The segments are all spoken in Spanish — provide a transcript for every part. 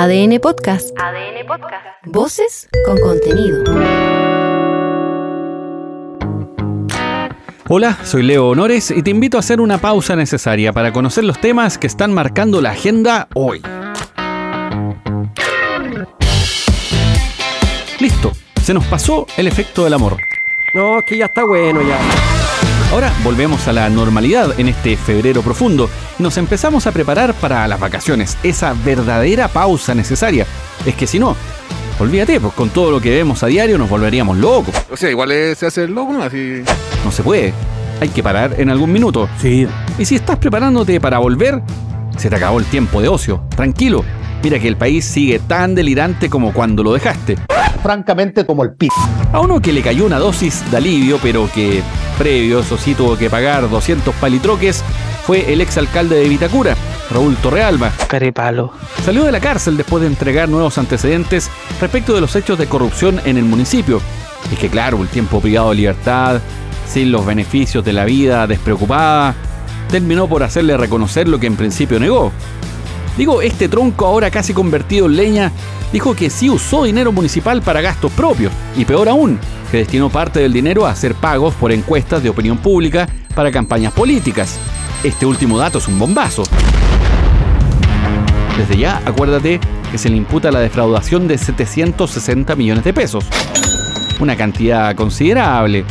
ADN Podcast. ADN Podcast. Voces con contenido. Hola, soy Leo Honores y te invito a hacer una pausa necesaria para conocer los temas que están marcando la agenda hoy. Listo, se nos pasó el efecto del amor. No, que ya está bueno ya. Ahora volvemos a la normalidad en este febrero profundo y nos empezamos a preparar para las vacaciones, esa verdadera pausa necesaria. Es que si no, olvídate, pues con todo lo que vemos a diario nos volveríamos locos. O sea, igual es- se hace el loco, ¿no? Así. No se puede. Hay que parar en algún minuto. Sí. Y si estás preparándote para volver, se te acabó el tiempo de ocio. Tranquilo. Mira que el país sigue tan delirante como cuando lo dejaste. Francamente como el pico. A uno que le cayó una dosis de alivio, pero que previo, eso sí, tuvo que pagar 200 palitroques, fue el exalcalde de Vitacura, Raúl Torrealba. Carepalo. Salió de la cárcel después de entregar nuevos antecedentes respecto de los hechos de corrupción en el municipio. Es que claro, el tiempo privado de libertad, sin los beneficios de la vida despreocupada, terminó por hacerle reconocer lo que en principio negó. Digo, este tronco ahora casi convertido en leña, dijo que sí usó dinero municipal para gastos propios, y peor aún, que destinó parte del dinero a hacer pagos por encuestas de opinión pública para campañas políticas. Este último dato es un bombazo. Desde ya, acuérdate que se le imputa la defraudación de 760 millones de pesos. Una cantidad considerable.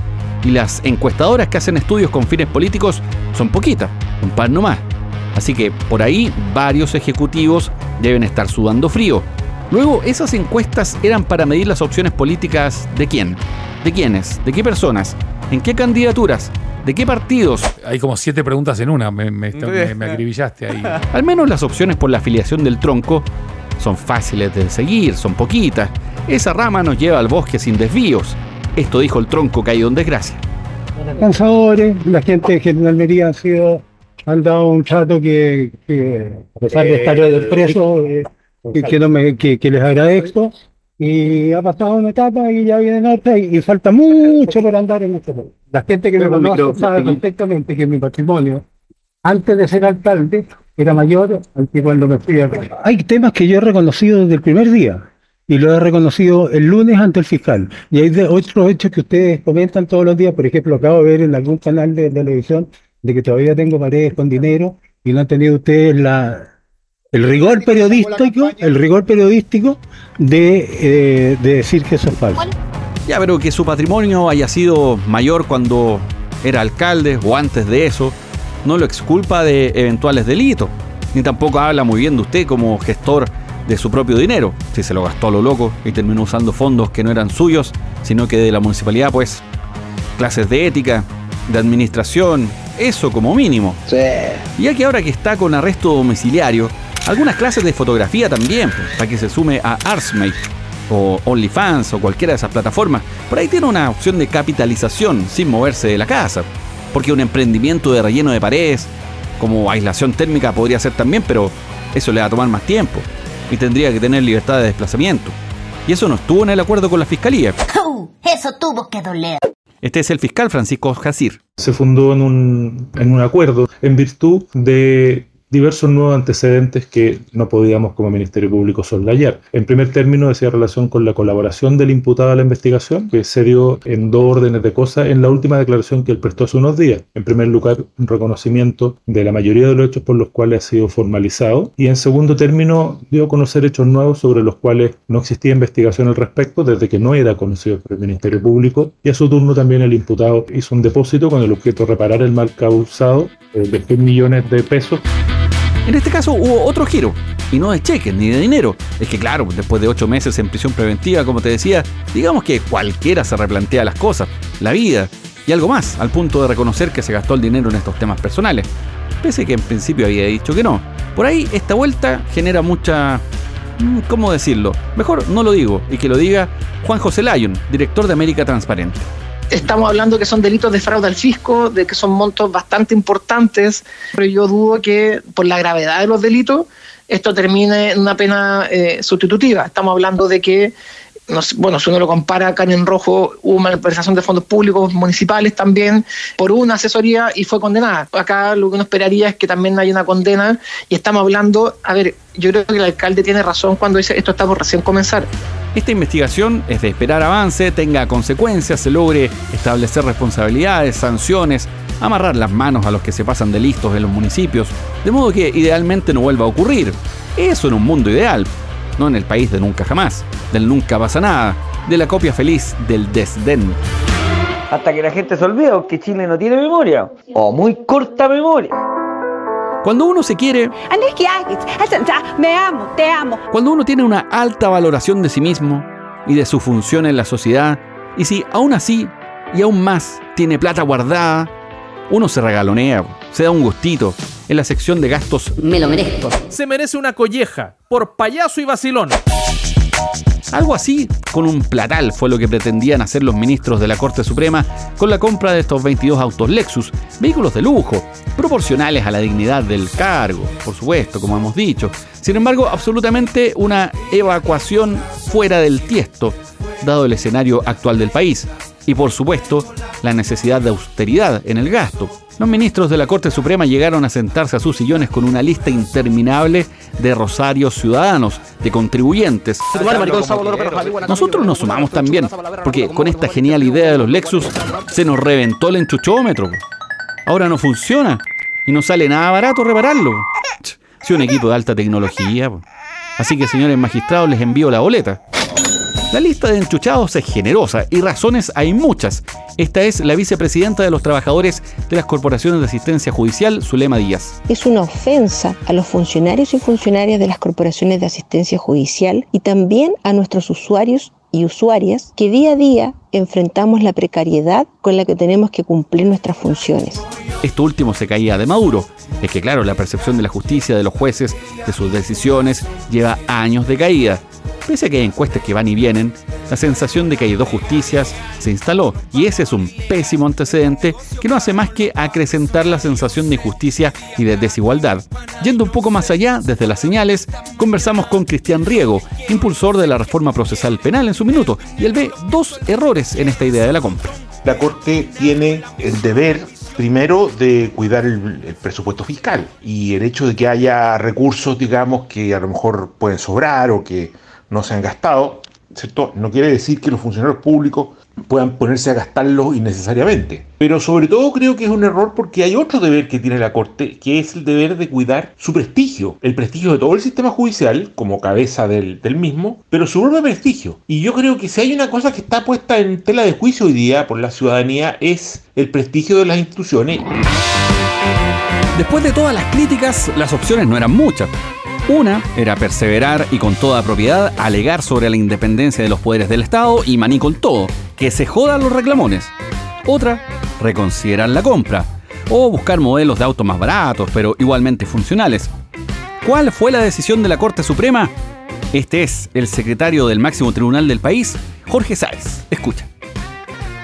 Y las encuestadoras que hacen estudios con fines políticos son poquitas, un par nomás. Así que por ahí varios ejecutivos deben estar sudando frío. Luego, esas encuestas eran para medir las opciones políticas de quién, de quiénes, de qué personas, en qué candidaturas, de qué partidos, Hay como siete preguntas en una, me, me- me- me acribillaste ahí. Al menos las opciones por la afiliación del tronco son fáciles de seguir, son poquitas. Esa rama nos lleva al bosque sin desvíos. Esto dijo el tronco caído en desgracia. cansadores, la gente de General Almería han sido, han dado un trato que, que, a pesar de estar preso, eh, que, que no me, que, que les agradezco. Y ha pasado una etapa y ya viene otra y, y falta mucho por andar en este país. La gente que me conoce sabe perfectamente que mi patrimonio, antes de ser alcalde, era mayor al que cuando me fui a... Hay temas que yo he reconocido desde el primer día y lo he reconocido el lunes ante el fiscal. Y hay de otros hechos que ustedes comentan todos los días, por ejemplo, acabo de ver en algún canal de televisión de que todavía tengo paredes con dinero y no han tenido ustedes la el rigor periodístico, el rigor periodístico de, eh, de decir que eso es falso. Ya, pero que su patrimonio haya sido mayor cuando era alcalde o antes de eso, no lo exculpa de eventuales delitos, ni tampoco habla muy bien de usted como gestor de su propio dinero, si se lo gastó a lo loco y terminó usando fondos que no eran suyos, sino que de la municipalidad, pues clases de ética, de administración, eso como mínimo. Y ya que ahora que está con arresto domiciliario, algunas clases de fotografía también, pues, para que se sume a Artsmate o OnlyFans o cualquiera de esas plataformas. Por ahí tiene una opción de capitalización sin moverse de la casa. Porque un emprendimiento de relleno de paredes, como aislación térmica podría ser también, pero eso le va a tomar más tiempo. Y tendría que tener libertad de desplazamiento. Y eso no estuvo en el acuerdo con la fiscalía. Eso tuvo que doler. Este es el fiscal Francisco Jacir. se fundó en un, en un acuerdo en virtud de diversos nuevos antecedentes que no podíamos como Ministerio Público soslayar. En primer término, decía relación con la colaboración del imputado a la investigación, que se dio en dos órdenes de cosas en la última declaración que él prestó hace unos días. En primer lugar, un reconocimiento de la mayoría de los hechos por los cuales ha sido formalizado y en segundo término, dio a conocer hechos nuevos sobre los cuales no existía investigación al respecto desde que no era conocido por el Ministerio Público y a su turno también el imputado hizo un depósito con el objeto de reparar el mal causado eh, de 6 millones de pesos En este caso hubo otro giro, y no de cheques ni de dinero. Es que claro, después de ocho meses en prisión preventiva, como te decía, digamos que cualquiera se replantea las cosas, la vida y algo más, al punto de reconocer que se gastó el dinero en estos temas personales. Pese que en principio había dicho que no. Por ahí esta vuelta genera mucha... mm, ¿Cómo decirlo? Mejor no lo digo, y que lo diga Juan José Lyon, director de América Transparente. Estamos hablando que son delitos de fraude al fisco, de que son montos bastante importantes, pero yo dudo que por la gravedad de los delitos esto termine en una pena eh, sustitutiva. Estamos hablando de que bueno, si uno lo compara en rojo, hubo malversación de fondos públicos municipales también por una asesoría y fue condenada. Acá lo que uno esperaría es que también haya una condena y estamos hablando, a ver, yo creo que el alcalde tiene razón cuando dice esto está por recién comenzar. Esta investigación es de esperar avance, tenga consecuencias, se logre establecer responsabilidades, sanciones, amarrar las manos a los que se pasan de listos en los municipios, de modo que idealmente no vuelva a ocurrir. Eso en un mundo ideal, no en el país de nunca jamás, del nunca pasa nada, de la copia feliz del desdén. Hasta que la gente se olvida que Chile no tiene memoria, o muy corta memoria. Cuando uno se quiere, me amo, te amo. Cuando uno tiene una alta valoración de sí mismo y de su función en la sociedad, y si aún así y aún más tiene plata guardada, uno se regalonea, se da un gustito en la sección de gastos. Me lo merezco. Se merece una colleja por payaso y vacilón. Algo así, con un platal, fue lo que pretendían hacer los ministros de la Corte Suprema con la compra de estos 22 autos Lexus, vehículos de lujo, proporcionales a la dignidad del cargo, por supuesto, como hemos dicho. Sin embargo, absolutamente una evacuación fuera del tiesto, dado el escenario actual del país. Y por supuesto, la necesidad de austeridad en el gasto. Los ministros de la Corte Suprema llegaron a sentarse a sus sillones con una lista interminable de rosarios ciudadanos, de contribuyentes. Nosotros nos sumamos también, porque con esta genial idea de los Lexus se nos reventó el enchuchómetro. Ahora no funciona y no sale nada barato repararlo. Si un equipo de alta tecnología. Así que, señores magistrados, les envío la boleta. La lista de enchuchados es generosa y razones hay muchas. Esta es la vicepresidenta de los trabajadores de las corporaciones de asistencia judicial, Zulema Díaz. Es una ofensa a los funcionarios y funcionarias de las corporaciones de asistencia judicial y también a nuestros usuarios y usuarias que día a día enfrentamos la precariedad con la que tenemos que cumplir nuestras funciones. Esto último se caía de Maduro. Es que claro, la percepción de la justicia, de los jueces, de sus decisiones, lleva años de caída. Pese a que hay encuestas que van y vienen, la sensación de que hay dos justicias se instaló y ese es un pésimo antecedente que no hace más que acrecentar la sensación de injusticia y de desigualdad. Yendo un poco más allá, desde las señales, conversamos con Cristian Riego, impulsor de la reforma procesal penal en su minuto, y él ve dos errores en esta idea de la compra. La Corte tiene el deber primero de cuidar el, el, presupuesto fiscal y el hecho de que haya recursos, digamos, que a lo mejor pueden sobrar o que no se han gastado, ¿cierto? No quiere decir que los funcionarios públicos puedan ponerse a gastarlos innecesariamente. Pero sobre todo creo que es un error porque hay otro deber que tiene la Corte, que es el deber de cuidar su prestigio, el prestigio de todo el sistema judicial, como cabeza del, del mismo, pero su propio prestigio. Y yo creo que si hay una cosa que está puesta en tela de juicio hoy día por la ciudadanía es el prestigio de las instituciones. Después de todas las críticas, las opciones no eran muchas. Una era perseverar y con toda propiedad alegar sobre la independencia de los poderes del Estado y maní con todo, que se jodan los reclamones. Otra, reconsiderar la compra o buscar modelos de autos más baratos, pero igualmente funcionales. ¿Cuál fue la decisión de la Corte Suprema? Este es el secretario del máximo tribunal del país, Jorge Sáez. Escucha.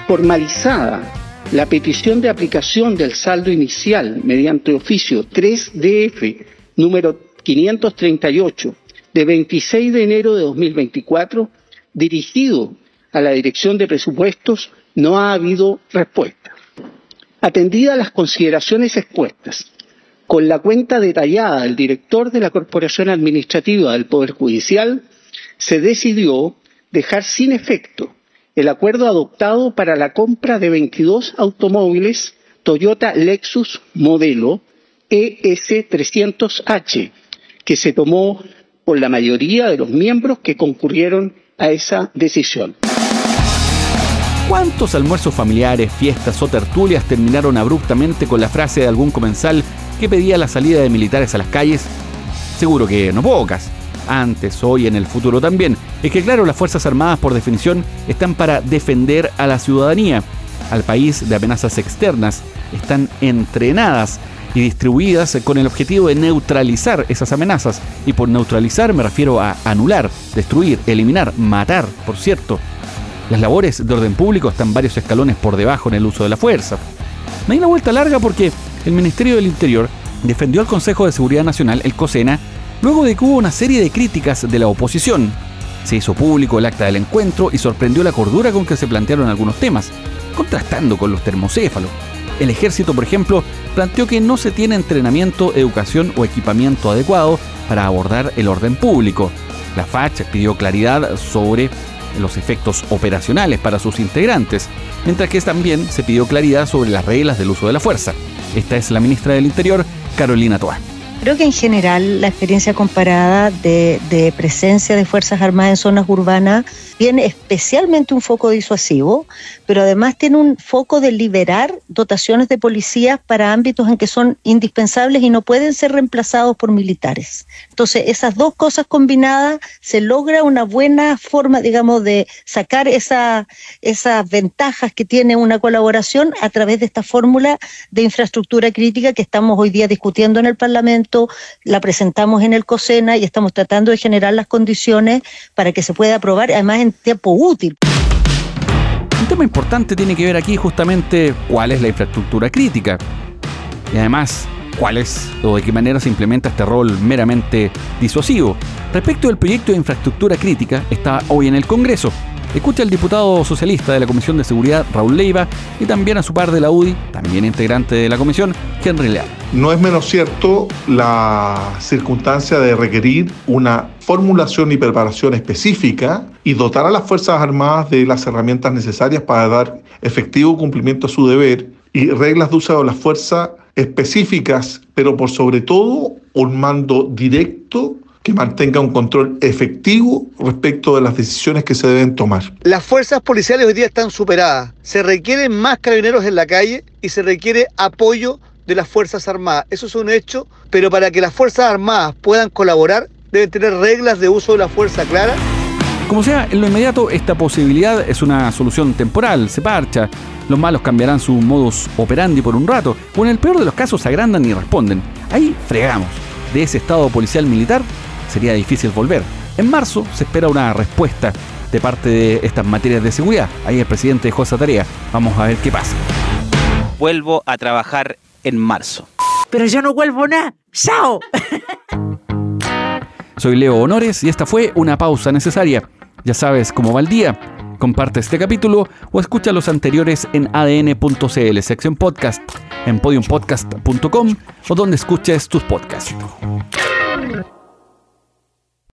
Formalizada la petición de aplicación del saldo inicial mediante oficio 3DF número 538 de 26 de enero de 2024, dirigido a la Dirección de Presupuestos, no ha habido respuesta. Atendida las consideraciones expuestas, con la cuenta detallada del director de la Corporación Administrativa del Poder Judicial, se decidió dejar sin efecto el acuerdo adoptado para la compra de 22 automóviles Toyota Lexus modelo ES300H que se tomó por la mayoría de los miembros que concurrieron a esa decisión. ¿Cuántos almuerzos familiares, fiestas o tertulias terminaron abruptamente con la frase de algún comensal que pedía la salida de militares a las calles? Seguro que no pocas. Antes, hoy, en el futuro también. Es que claro, las Fuerzas Armadas por definición están para defender a la ciudadanía, al país de amenazas externas. Están entrenadas y distribuidas con el objetivo de neutralizar esas amenazas. Y por neutralizar me refiero a anular, destruir, eliminar, matar, por cierto. Las labores de orden público están varios escalones por debajo en el uso de la fuerza. Me di la vuelta larga porque el Ministerio del Interior defendió al Consejo de Seguridad Nacional, el COSENA, luego de que hubo una serie de críticas de la oposición. Se hizo público el acta del encuentro y sorprendió la cordura con que se plantearon algunos temas, contrastando con los termocéfalos. El ejército, por ejemplo, planteó que no se tiene entrenamiento, educación o equipamiento adecuado para abordar el orden público. La FACH pidió claridad sobre los efectos operacionales para sus integrantes, mientras que también se pidió claridad sobre las reglas del uso de la fuerza. Esta es la ministra del Interior, Carolina Toa. Creo que en general la experiencia comparada de, presencia de Fuerzas Armadas en zonas urbanas tiene especialmente un foco disuasivo, pero además tiene un foco de liberar dotaciones de policías para ámbitos en que son indispensables y no pueden ser reemplazados por militares. Entonces, esas dos cosas combinadas se logra una buena forma, digamos, de sacar esa, esas ventajas que tiene una colaboración a través de esta fórmula de infraestructura crítica que estamos hoy día discutiendo en el Parlamento la presentamos en el COSENA y estamos tratando de generar las condiciones para que se pueda aprobar, además en tiempo útil. Un tema importante tiene que ver aquí justamente cuál es la infraestructura crítica. Y además, cuál es o de qué manera se implementa este rol meramente disuasivo. Respecto del proyecto de infraestructura crítica, está hoy en el Congreso. Escucha al diputado socialista de la Comisión de Seguridad, Raúl Leiva, y también a su par de la UDI, también integrante de la comisión, Henry Leal. No es menos cierto la circunstancia de requerir una formulación y preparación específica y dotar a las Fuerzas Armadas de las herramientas necesarias para dar efectivo cumplimiento a su deber y reglas de uso de la fuerza específicas, pero por sobre todo un mando directo que mantenga un control efectivo respecto de las decisiones que se deben tomar. Las fuerzas policiales hoy día están superadas. Se requieren más carabineros en la calle y se requiere apoyo de las Fuerzas Armadas. Eso es un hecho, pero para que las Fuerzas Armadas puedan colaborar, deben tener reglas de uso de la fuerza claras. Como sea, en lo inmediato esta posibilidad es una solución temporal, se parcha. Los malos cambiarán su modus operandi por un rato, o en el peor de los casos se agrandan y responden. Ahí fregamos. De ese estado policial militar sería difícil volver. En marzo se espera una respuesta de parte de estas materias de seguridad. Ahí el presidente dejó esa tarea. Vamos a ver qué pasa. Vuelvo a trabajar en marzo. Pero yo no vuelvo nada. ¡Chao! Soy Leo Honores y esta fue una pausa necesaria. Ya sabes cómo va el día. Comparte este capítulo o escucha los anteriores en adn.cl, sección podcast, en podiumpodcast.com o donde escuches tus podcasts.